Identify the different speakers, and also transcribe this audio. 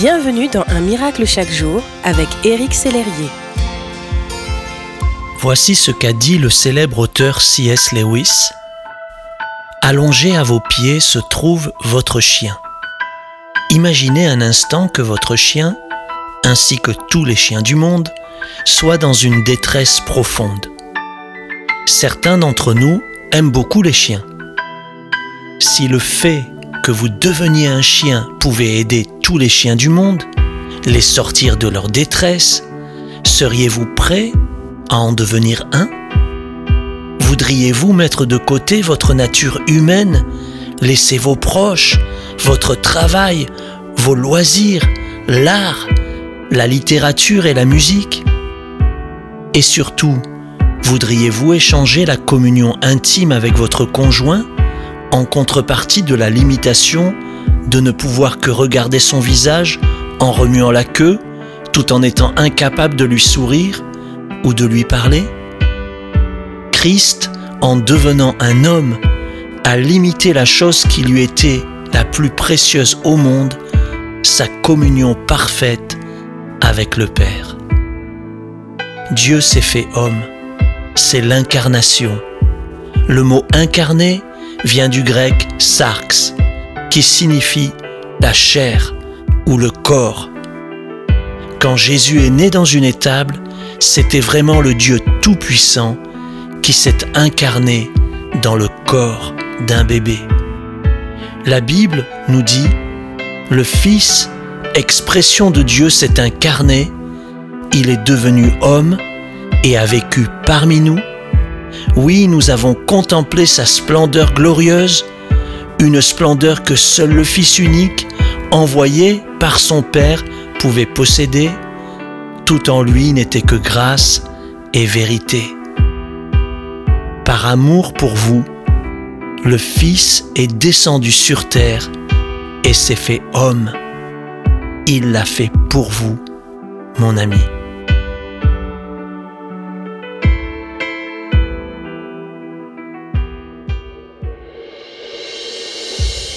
Speaker 1: Bienvenue dans Un miracle chaque jour avec Éric Sellerier.
Speaker 2: Voici ce qu'a dit le célèbre auteur C.S. Lewis. Allongé à vos pieds se trouve votre chien. Imaginez un instant que votre chien, ainsi que tous les chiens du monde, soit dans une détresse profonde. Certains d'entre nous aiment beaucoup les chiens. Si le fait vous deveniez un chien pouvait aider tous les chiens du monde, les sortir de leur détresse, seriez-vous prêt à en devenir un? Voudriez-vous mettre de côté votre nature humaine, laisser vos proches, votre travail, vos loisirs, l'art, la littérature et la musique? Et surtout, voudriez-vous échanger la communion intime avec votre conjoint? En contrepartie de la limitation de ne pouvoir que regarder son visage en remuant la queue tout en étant incapable de lui sourire ou de lui parler Christ, en devenant un homme, a limité la chose qui lui était la plus précieuse au monde, sa communion parfaite avec le Père. Dieu s'est fait homme, c'est l'incarnation. Le mot incarné vient du grec sarx, qui signifie la chair ou le corps. Quand Jésus est né dans une étable, c'était vraiment le Dieu Tout-Puissant qui s'est incarné dans le corps d'un bébé. La Bible nous dit, le Fils, expression de Dieu, s'est incarné, il est devenu homme et a vécu parmi nous oui, nous avons contemplé sa splendeur glorieuse, une splendeur que seul le Fils unique, envoyé par son Père, pouvait posséder. Tout en lui n'était que grâce et vérité. Par amour pour vous, le Fils est descendu sur terre et s'est fait homme. Il l'a fait pour vous, mon ami.